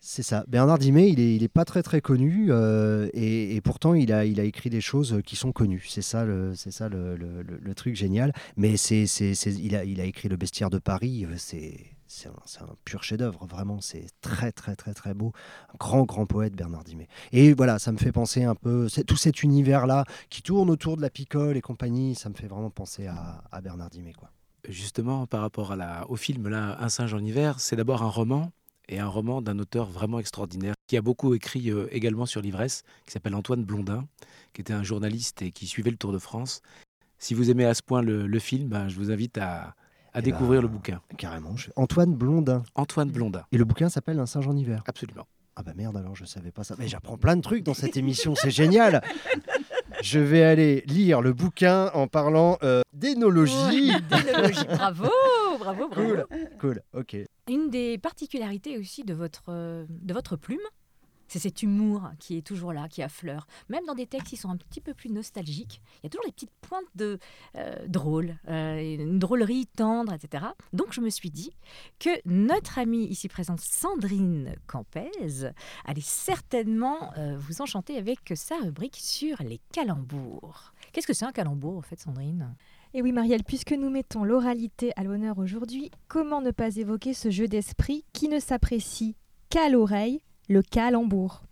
C'est ça. Bernard Dimet, il est, il est pas très très connu euh, et, et pourtant il a, il a écrit des choses qui sont connues. C'est ça le, c'est ça le, le- le- le truc génial. Mais c'est, c'est, c'est- il, a, il a écrit Le Bestiaire de Paris. euh, C'est, c'est un, pur chef-d'œuvre. Vraiment, c'est très très très très beau. Un grand grand poète Bernard Dimet. Et voilà, ça me fait penser un peu tout cet univers là qui tourne autour de la picole et compagnie. Ça me fait vraiment penser à, Bernard Dimet quoi. Justement, par rapport à la, au film là, Un singe en hiver, c'est d'abord un roman et un roman d'un auteur vraiment extraordinaire qui a beaucoup écrit euh, également sur l'ivresse, qui s'appelle Antoine Blondin, qui était un journaliste et qui suivait le Tour de France. Si vous aimez à ce point le, le film, ben, je vous invite à, à Eh découvrir ben, le bouquin. Carrément. je- Antoine Blondin. Antoine Blondin. Et le bouquin s'appelle Un singe en hiver. Absolument. Ah bah merde alors je savais pas ça. Mais j'apprends plein de trucs dans cette émission, c'est génial. Je vais aller lire le bouquin en parlant euh, d'énologie. D'énologie, bravo, bravo, bravo. Cool, cool, ok. Une des particularités aussi de votre, euh, de votre plume, c'est cet humour qui est toujours là, qui affleure. Même dans des textes qui sont un petit peu plus nostalgiques, il y a toujours des petites pointes de euh, drôle, euh, une drôlerie tendre, etc. Donc je me suis dit que notre amie ici présente, Sandrine Campez, allait certainement euh, vous enchanter avec sa rubrique sur les calembours. Qu'est-ce que c'est un calembour, en fait, Sandrine? Et oui, Marielle, puisque nous mettons l'oralité à l'honneur aujourd'hui, comment ne pas évoquer ce jeu d'esprit qui ne s'apprécie qu'à l'oreille, le calembour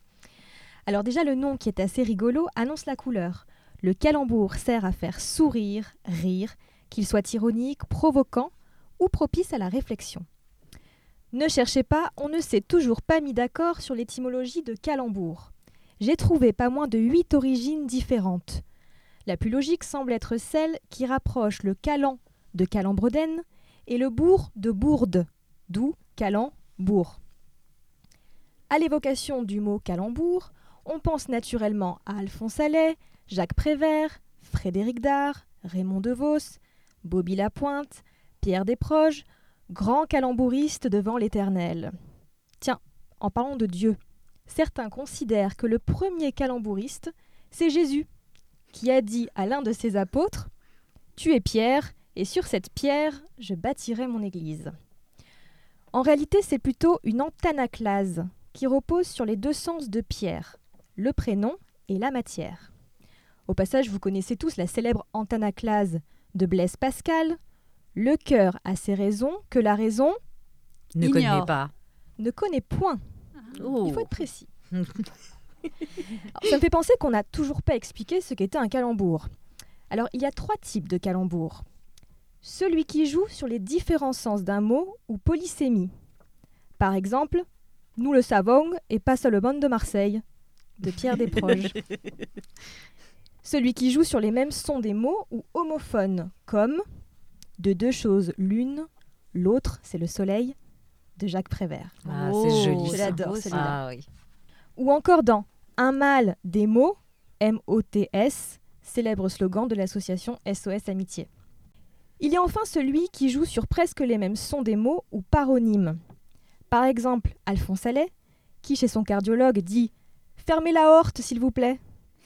Alors déjà, le nom qui est assez rigolo annonce la couleur. Le calembour sert à faire sourire, rire, qu'il soit ironique, provoquant ou propice à la réflexion. Ne cherchez pas, on ne s'est toujours pas mis d'accord sur l'étymologie de calembour. J'ai trouvé pas moins de huit origines différentes. La plus logique semble être celle qui rapproche le calan de calembredène et le bourg de bourde, d'où calembour. À l'évocation du mot calembour, on pense naturellement à Alphonse Allais, Jacques Prévert, Frédéric Dard, Raymond DeVos, Bobby Lapointe, Pierre Desproges, grands calembouristes devant l'Éternel. Tiens, en parlant de Dieu, certains considèrent que le premier calembouriste, c'est Jésus, qui a dit à l'un de ses apôtres Tu es Pierre, et sur cette pierre, je bâtirai mon église. En réalité, c'est plutôt une antanaclase qui repose sur les deux sens de Pierre, le prénom et la matière. Au passage, vous connaissez tous la célèbre antanaclase de Blaise Pascal Le cœur a ses raisons que la raison Ne ignore. connaît pas. Ne connaît point. Oh. Il faut être précis. Alors, ça me fait penser qu'on n'a toujours pas expliqué ce qu'était un calembour. Alors, il y a trois types de calembours. Celui qui joue sur les différents sens d'un mot ou polysémie. Par exemple, nous le savons et pas seulement de Marseille, de Pierre Desproges. Celui qui joue sur les mêmes sons des mots ou homophones, comme de deux choses l'une, l'autre c'est le soleil, de Jacques Prévert. Ah, c'est joli, Je ça. l'adore celui-là. Ah oui. Ou encore dans Un mal des mots, M-O-T-S, célèbre slogan de l'association SOS Amitié. Il y a enfin celui qui joue sur presque les mêmes sons des mots ou paronymes. Par exemple, Alphonse Allais, qui chez son cardiologue dit Fermez la horte, s'il vous plaît.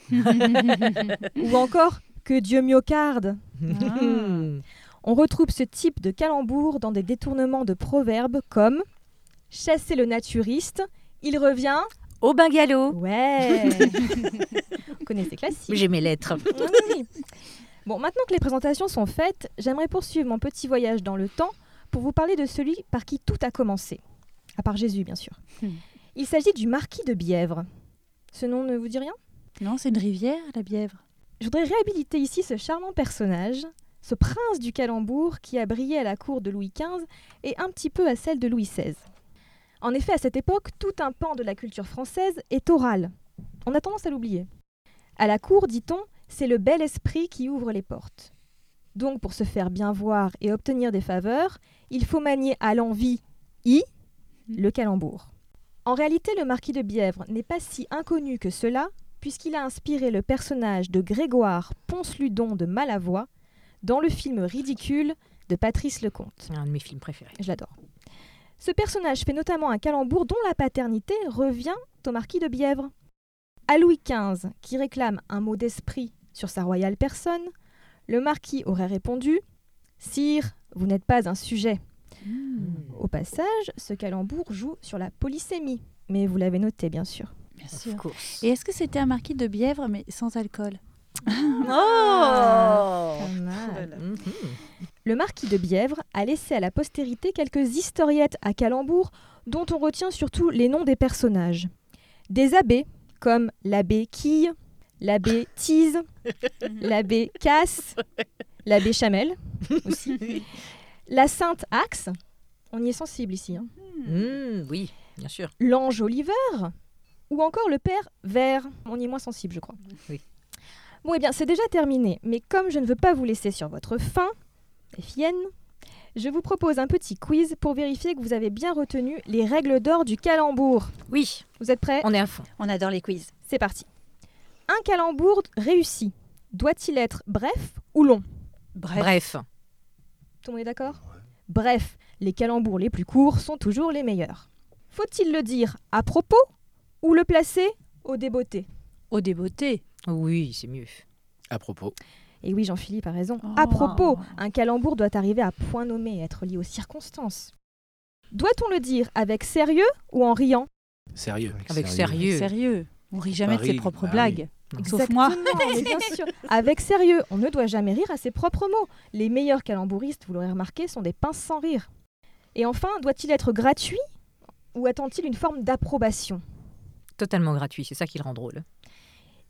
Ou encore Que Dieu myocarde. On retrouve ce type de calembour dans des détournements de proverbes comme Chasser le naturiste, il revient au bungalow. Ouais. Vous connaissez ces classiques. J'ai mes lettres. Oui. Bon, maintenant que les présentations sont faites, j'aimerais poursuivre mon petit voyage dans le temps pour vous parler de celui par qui tout a commencé. À part Jésus, bien sûr. Il s'agit du marquis de Bièvre. Ce nom ne vous dit rien? Non, c'est une rivière, la Bièvre. Je voudrais réhabiliter ici ce charmant personnage, ce prince du calembour qui a brillé à la cour de Louis XV et un petit peu à celle de Louis XVI. En effet, à cette époque, tout un pan de la culture française est oral. On a tendance à l'oublier. À la cour, dit-on, c'est le bel esprit qui ouvre les portes. Donc, pour se faire bien voir et obtenir des faveurs, il faut manier à l'envie i le calembour. En réalité, le marquis de Bièvre n'est pas si inconnu que cela, puisqu'il a inspiré le personnage de Grégoire Ponce-Ludon de Malavoie dans le film ridicule de Patrice Lecomte. Un de mes films préférés. Je l'adore. Ce personnage fait notamment un calembour dont la paternité revient au marquis de Bièvre. À Louis XV, qui réclame un mot d'esprit sur sa royale personne, le marquis aurait répondu Sire, vous n'êtes pas un sujet. Au passage, ce calembour joue sur la polysémie, mais vous l'avez noté, bien sûr. Bien sûr. Et est-ce que c'était un marquis de Bièvre, mais sans alcool Oh Pas mal. Le marquis de Bièvre a laissé à la postérité quelques historiettes à calembour dont on retient surtout les noms des personnages. Des abbés, comme l'abbé Quille, l'abbé Tise, l'abbé Casse, l'abbé Chamel aussi, la sainte Axe, on y est sensible ici, hein. Mmh, oui, bien sûr. l'ange Oliver, ou encore le père Vert, on y est moins sensible je crois. Oui. Bon, eh bien, c'est déjà terminé, mais comme je ne veux pas vous laisser sur votre faim, les fiennes, je vous propose un petit quiz pour vérifier que vous avez bien retenu les règles d'or du calembour. Oui. Vous êtes prêts? On est à fond. On adore les quiz. C'est parti. Un calembour réussi doit-il être bref ou long? Bref. Tout le monde est d'accord? Bref, les calembours les plus courts sont toujours les meilleurs. Faut-il le dire à propos ou le placer au débeauté? Au débeauté Oui, c'est mieux. À propos. Et oui, Jean-Philippe a raison. À propos, un calembour doit arriver à point nommé et être lié aux circonstances. Doit-on le dire avec sérieux ou en riant? Sérieux. Avec sérieux. Sérieux. On rit jamais de ses propres bah blagues. Sauf moi. Exactement, mais bien sûr. Avec sérieux, on ne doit jamais rire à ses propres mots. Les meilleurs calembouristes, vous l'aurez remarqué, sont des pinces sans rire. Et enfin, doit-il être gratuit ou attend-il une forme d'approbation? Totalement gratuit, c'est ça qui le rend drôle.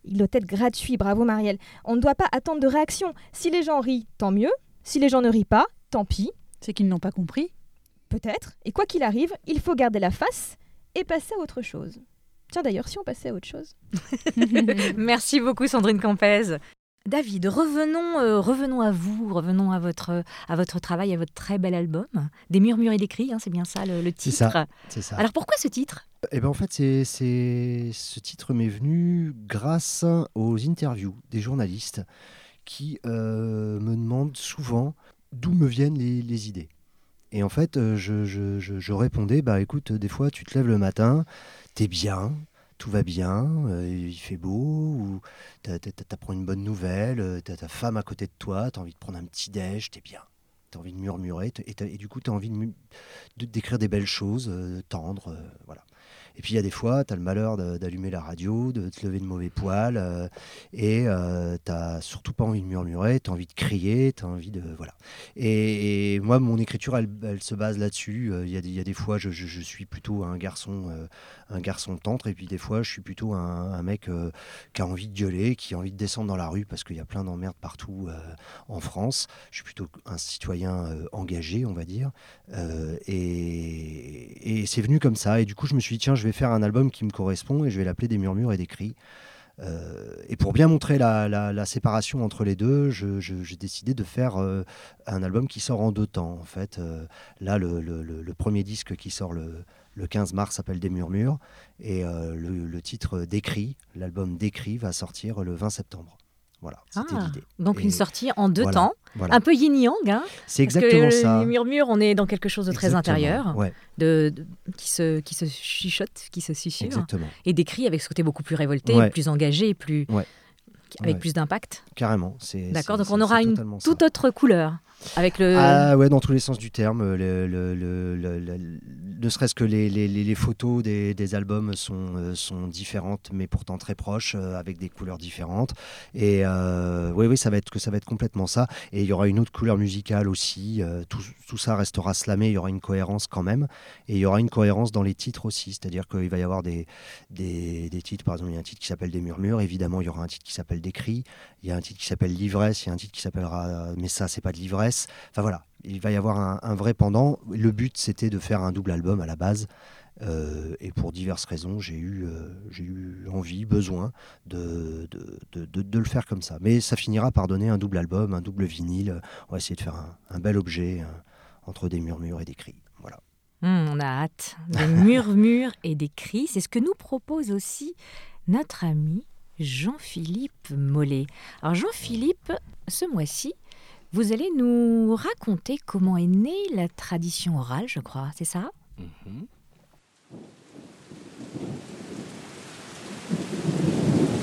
Il doit être gratuit, bravo Marielle. On ne doit pas attendre de réaction. Si les gens rient, tant mieux. Si les gens ne rient pas, tant pis. C'est qu'ils n'ont pas compris. Peut-être. Et quoi qu'il arrive, il faut garder la face et passer à autre chose. Tiens d'ailleurs, si on passait à autre chose. Merci beaucoup Sandrine Campez. David, revenons, euh, revenons à vous, revenons à votre, à votre travail, à votre très bel album. Des murmures et des cris, hein, c'est bien ça le, le C'est titre. ça, c'est ça. Alors pourquoi ce titre? Eh ben en fait, c'est, c'est- ce titre m'est venu grâce aux interviews des journalistes qui euh, me demandent souvent d'où me viennent les, les idées. Et en fait, euh, je, je- je- je répondais, bah écoute, des fois tu te lèves le matin, t'es bien, tout va bien, euh, il fait beau, ou t'a- t'a- t'a- t'apprends une bonne nouvelle, euh, t'as ta femme à côté de toi, t'as envie de prendre un petit déj, t'es bien. T'as envie de murmurer, et, du coup, t'as envie de, d'écrire des belles choses, euh, tendres, voilà. Et puis il y a des fois, tu as le malheur d'allumer la radio, de te lever de mauvais poil, euh, et euh, t'as surtout pas envie de murmurer, tu as envie de crier, tu as envie de. Voilà. Et, moi, mon écriture, elle, se base là-dessus. Euh, Il y, a des- y a des fois, je, suis plutôt un garçon, euh, un garçon tendre, et puis des fois, je suis plutôt un, mec euh, qui a envie de gueuler, qui a envie de descendre dans la rue, parce qu'il y a plein d'emmerdes partout en France. Je suis plutôt un citoyen engagé, on va dire. Et, et c'est venu comme ça. Et du coup, je me suis dit, tiens, je vais faire un album qui me correspond et je vais l'appeler Des murmures et des cris. Euh, et pour bien montrer la, séparation entre les deux, je- je- j'ai décidé de faire euh, un album qui sort en deux temps. En fait, Euh, là, le, premier disque qui sort le, le 15 mars s'appelle Des murmures et le, le titre Décrit, l'album Décrit, va sortir le 20 septembre. Voilà, c'était Ah, l'idée. Donc Et une sortie en deux voilà, temps, voilà. un peu yin-yang. Hein, C'est parce que exactement ça. Les murmures, on est dans quelque chose de très Exactement, intérieur, ouais. de, de- qui, se, qui se chuchote, qui se susurre. Exactement. Et des cris avec ce côté beaucoup plus révolté, Ouais. plus engagé, plus, Ouais. avec plus d'impact. Carrément. c'est- D'accord, donc on aura une ça. toute autre couleur. Avec le... Ah ouais, dans tous les sens du terme. Le, le- le- le- ne serait-ce que les, les- les- photos des, des albums sont, euh, sont différentes, mais pourtant très proches, euh, avec des couleurs différentes. Et euh, oui, oui, ça va être que ça va être complètement ça. Et il y aura une autre couleur musicale aussi. euh, tout, tout ça restera slamé. Il y aura une cohérence quand même. Et il y aura une cohérence dans les titres aussi. C'est-à-dire qu'il va y avoir des, des, des titres. Par exemple, il y a un titre qui s'appelle Des murmures. Évidemment, il y aura un titre qui s'appelle Des cris. Il y a un titre qui s'appelle L'ivresse. Il y a un titre qui s'appellera euh, Mais ça, c'est pas de l'ivresse. Enfin voilà, il va y avoir un, un vrai pendant. Le but, c'était de faire un double album à la base. Euh, et pour diverses raisons, j'ai eu, euh, j'ai eu envie, besoin de, de, de- de- de le faire comme ça. Mais ça finira par donner un double album, un double vinyle. On va essayer de faire un, un bel objet euh, entre des murmures et des cris. Voilà. Hum, on a hâte. Des murmures et des cris. C'est ce que nous propose aussi notre ami Jean-Philippe Mollet. Alors Jean-Philippe, ce mois-ci, vous allez nous raconter comment est née la tradition orale, je crois, c'est ça?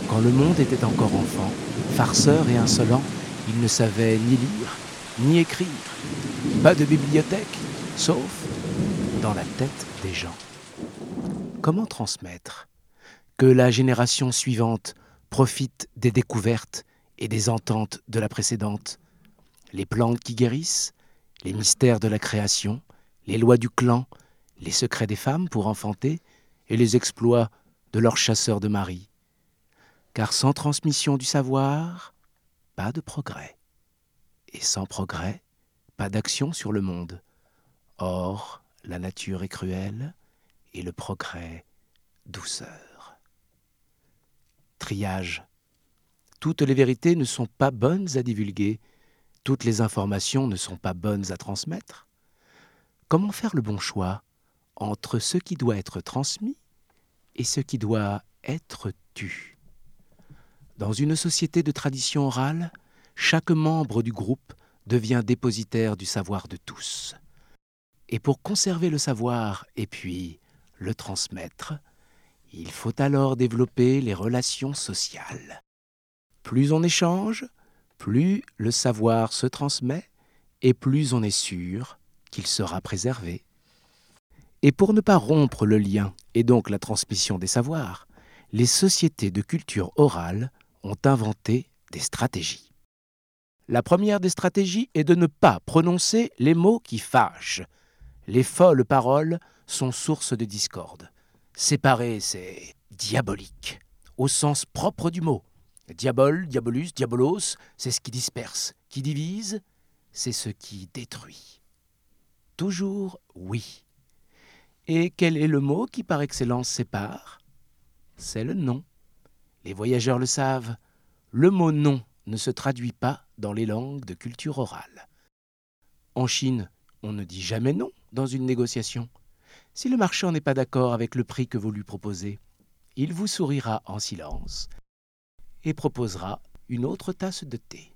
Quand le monde était encore enfant, farceur et insolent, il ne savait ni lire, ni écrire. Pas de bibliothèque, sauf dans la tête des gens. comment transmettre Que la génération suivante profite des découvertes et des ententes de la précédente? Les plantes qui guérissent, les mystères de la création, les lois du clan, les secrets des femmes pour enfanter et les exploits de leurs chasseurs de mari. Car sans transmission du savoir, pas de progrès. Et sans progrès, pas d'action sur le monde. Or, la nature est cruelle et le progrès douceur. Triage. Toutes les vérités ne sont pas bonnes à divulguer, toutes les informations ne sont pas bonnes à transmettre. Comment faire le bon choix entre ce qui doit être transmis et ce qui doit être tu? Dans une société de tradition orale, chaque membre du groupe devient dépositaire du savoir de tous. Et pour conserver le savoir et puis le transmettre, il faut alors développer les relations sociales. Plus on échange, plus le savoir se transmet et plus on est sûr qu'il sera préservé. Et pour ne pas rompre le lien et donc la transmission des savoirs, les sociétés de culture orale ont inventé des stratégies. La première des stratégies est de ne pas prononcer les mots qui fâchent. Les folles paroles sont source de discorde. Séparer, c'est diabolique, au sens propre du mot. Diabole, diabolus, diabolos, c'est ce qui disperse. Qui divise, c'est ce qui détruit. Toujours oui. Et quel est le mot qui par excellence sépare? C'est le non. Les voyageurs le savent. Le mot non ne se traduit pas dans les langues de culture orale. En Chine, on ne dit jamais non dans une négociation. Si le marchand n'est pas d'accord avec le prix que vous lui proposez, il vous sourira en silence et proposera une autre tasse de thé.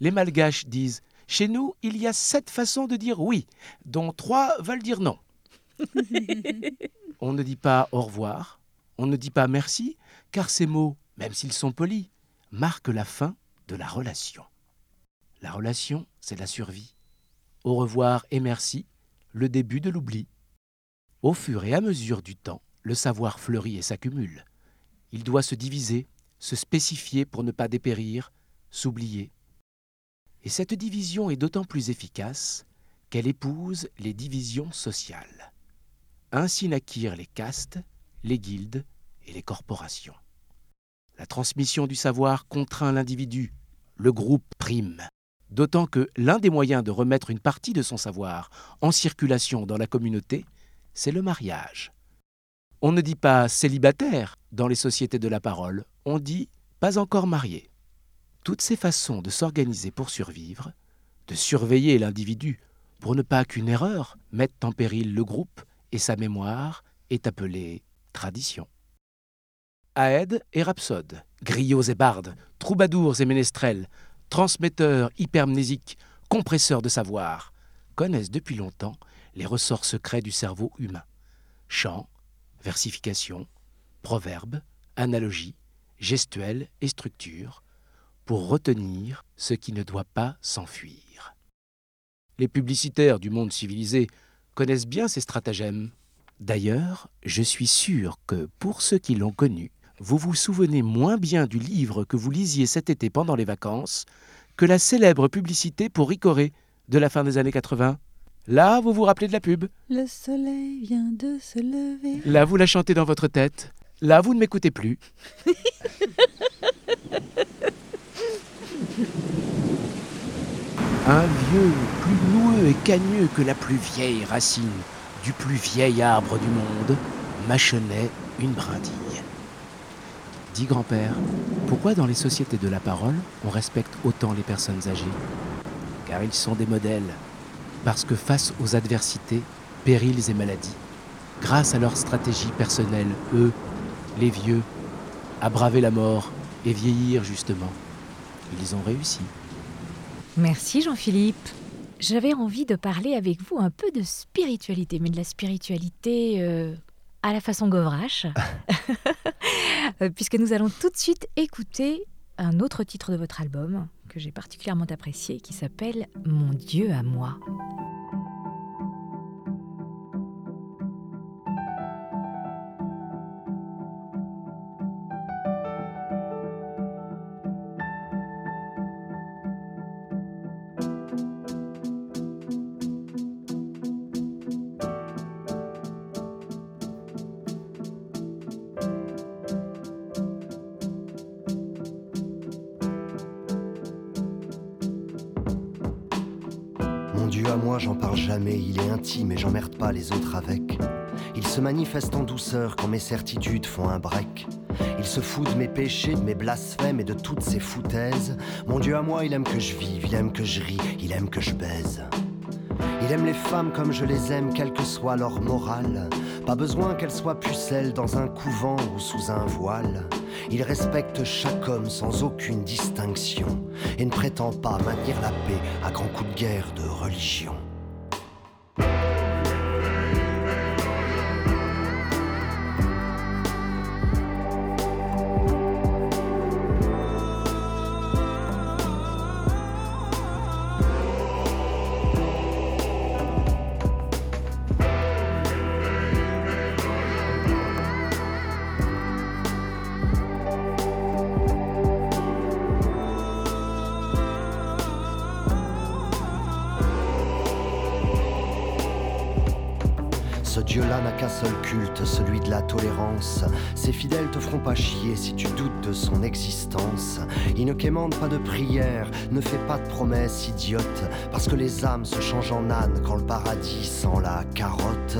Les malgaches disent Chez nous, il y a sept façons de dire oui, dont trois veulent dire non. on ne dit pas au revoir, on ne dit pas merci, car ces mots, même s'ils sont polis, marquent la fin de la relation. La relation, c'est la survie. Au revoir et merci, le début de l'oubli. Au fur et à mesure du temps, le savoir fleurit et s'accumule. Il doit se diviser, se spécifier pour ne pas dépérir, s'oublier. Et cette division est d'autant plus efficace qu'elle épouse les divisions sociales. Ainsi naquirent les castes, les guildes et les corporations. La transmission du savoir contraint l'individu, le groupe prime, d'autant que l'un des moyens de remettre une partie de son savoir en circulation dans la communauté, c'est le mariage. On ne dit pas célibataire dans les sociétés de la parole, on dit pas encore marié. Toutes ces façons de s'organiser pour survivre, de surveiller l'individu pour ne pas qu'une erreur mette en péril le groupe et sa mémoire, est appelée tradition. Aèdes et rhapsodes, griots et bardes, troubadours et ménestrels, transmetteurs hypermnésiques, compresseurs de savoir, connaissent depuis longtemps les ressorts secrets du cerveau humain. Chants, versification, proverbes, analogies, gestuels et structures, pour retenir ce qui ne doit pas s'enfuir. Les publicitaires du monde civilisé connaissent bien ces stratagèmes. D'ailleurs, je suis sûr que pour ceux qui l'ont connu, vous vous souvenez moins bien du livre que vous lisiez cet été pendant les vacances que la célèbre publicité pour Ricoré de la fin des années 80. Là, vous vous rappelez de la pub? Le soleil vient de se lever. Là, vous la chantez dans votre tête. Là, vous ne m'écoutez plus. Un vieux plus noueux et cagneux que la plus vieille racine du plus vieil arbre du monde mâchonnait une brindille. Dit grand-père, pourquoi dans les sociétés de la parole on respecte autant les personnes âgées? Car ils sont des modèles, parce que face aux adversités, périls et maladies, grâce à leur stratégie personnelle, eux, les vieux, à braver la mort et vieillir justement, ils ont réussi. Merci Jean-Philippe. J'avais envie de parler avec vous un peu de spiritualité, mais de la spiritualité euh, à la façon Govrache, Euh, puisque nous allons tout de suite écouter un autre titre de votre album que j'ai particulièrement apprécié, qui s'appelle Mon Dieu à moi. Et j'emmerde pas les autres avec. Il se manifeste en douceur quand mes certitudes font un break. Il se fout de mes péchés, de mes blasphèmes et de toutes ces foutaises. Mon Dieu à moi, il aime que je vive, il aime que je ris, il aime que je baise. Il aime les femmes comme je les aime, quelle que soit leur morale. Pas besoin qu'elles soient pucelles dans un couvent ou sous un voile. Il respecte chaque homme sans aucune distinction et ne prétend pas maintenir la paix à grands coups de guerre de religion. Dieu-là n'a qu'un seul culte, celui de la tolérance. Ses fidèles te feront pas chier si tu doutes de son existence. Il ne quémande pas de prière, ne fait pas de promesses idiotes, parce que les âmes se changent en ânes quand le paradis sent la carotte.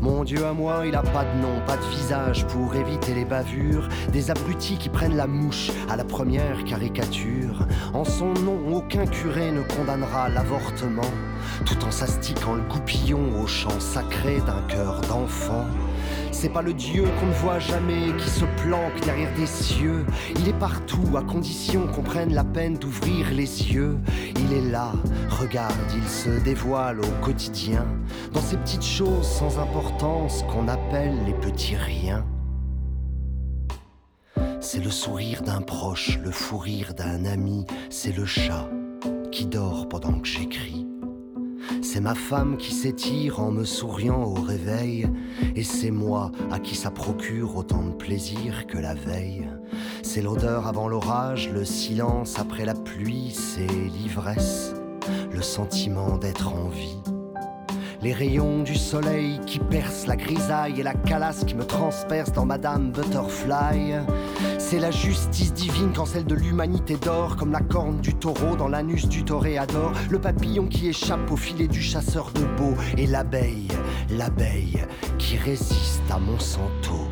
Mon Dieu à moi, il a pas de nom, pas de visage pour éviter les bavures. Des abrutis qui prennent la mouche à la première caricature. En son nom, aucun curé ne condamnera l'avortement, tout en s'astiquant le goupillon au chant sacré d'un cœur d'enfant. C'est pas le Dieu qu'on ne voit jamais qui se planque derrière des cieux. Il est partout à condition qu'on prenne la peine d'ouvrir les yeux. Il est là, regarde, il se dévoile au quotidien dans ces petites choses sans importance qu'on appelle les petits riens. C'est le sourire d'un proche, le fou rire d'un ami, c'est le chat qui dort pendant que j'écris. C'est ma femme qui s'étire en me souriant au réveil, et c'est moi à qui ça procure autant de plaisir que la veille. C'est l'odeur avant l'orage, le silence après la pluie, c'est l'ivresse, le sentiment d'être en vie. Les rayons du soleil qui percent la grisaille et la calasse qui me transperce dans Madame Butterfly. C'est la justice divine quand celle de l'humanité dort, comme la corne du taureau dans l'anus du toréador, le papillon qui échappe au filet du chasseur de beaux, et l'abeille, l'abeille qui résiste à Monsanto.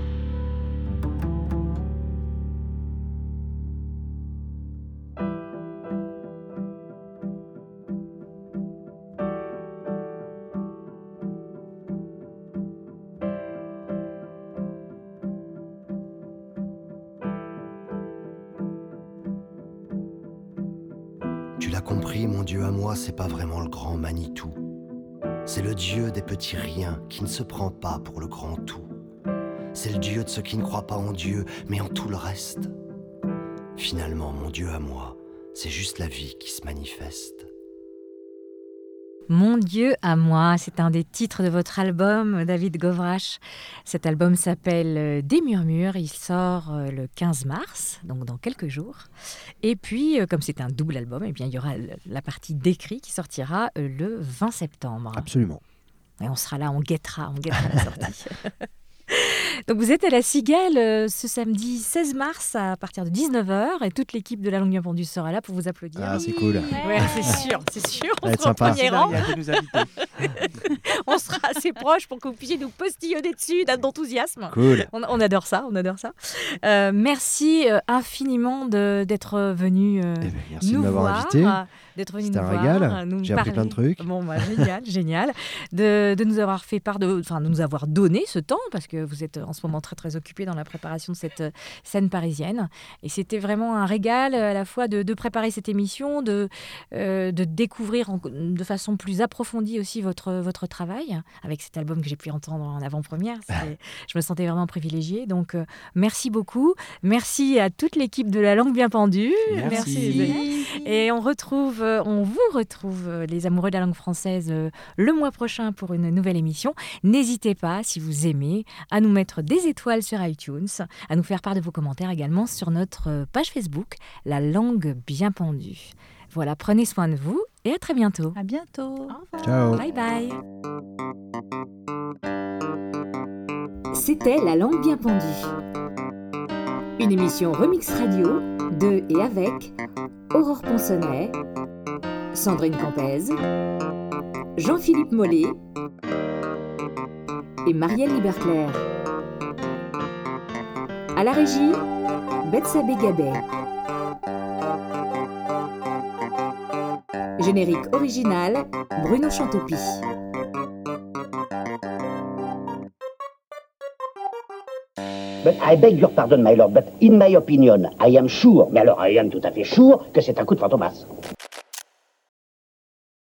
Pas vraiment le grand Manitou. C'est le Dieu des petits riens qui ne se prend pas pour le grand tout. C'est le Dieu de ceux qui ne croient pas en Dieu, mais en tout le reste. Finalement, mon Dieu à moi, c'est juste la vie qui se manifeste. Mon Dieu à moi, c'est un des titres de votre album, David Govrache. Cet album s'appelle euh, Des murmures. Il sort euh, le 15 mars, donc dans quelques jours. Et puis, euh, comme c'est un double album, eh bien, il y aura la partie d'écrit qui sortira le 20 septembre. Absolument. Et on sera là, on guettera, on guettera la sortie. Donc vous êtes à la Cigale euh, ce samedi 16 mars à partir de 19h et toute l'équipe de la Longue Bien Pendue sera là pour vous applaudir. Ah, c'est cool. Ouais, c'est sûr, c'est sûr. On sera au premier rang. Nous on sera assez proche pour que vous puissiez nous postillonner dessus d'enthousiasme. Cool. On, on adore ça, on adore ça. Euh, merci euh, infiniment d'être venu euh, Eh ben, merci de nous m'avoir voir, invité. d'être venu nous un voir, régal. nous J'ai appris plein de trucs. Bon, bah, génial, génial. De, de nous avoir fait part de, enfin, de nous avoir donné ce temps parce que vous êtes euh, en ce moment très très occupé dans la préparation de cette euh, scène parisienne. Et c'était vraiment un régal euh, à la fois de, de préparer cette émission, de, euh, de découvrir en- de façon plus approfondie aussi votre, votre travail avec cet album que j'ai pu entendre en avant-première. Je me sentais vraiment privilégiée. Donc, euh, merci beaucoup. Merci à toute l'équipe de La Langue Bien Pendue. Merci. amis. Et on retrouve, on vous retrouve, les amoureux de la langue française, le mois prochain pour une nouvelle émission. N'hésitez pas, si vous aimez, à nous mettre des étoiles sur iTunes, à nous faire part de vos commentaires également sur notre euh, page Facebook, La Langue Bien Pendue. Voilà, prenez soin de vous et à très bientôt. À bientôt. Ciao. Bye bye. C'était La langue bien pendue. Une émission remix radio de et avec Aurore Ponsonnet, Sandrine Campez Jean-Philippe Mollet et Marielle Liberclair. À la régie, Betsabé Gabet. Générique original, Bruno Chantopie. But I beg your pardon, my lord, but in my opinion, I am sure, mais alors I am tout à fait sure, que c'est un coup de fantomas.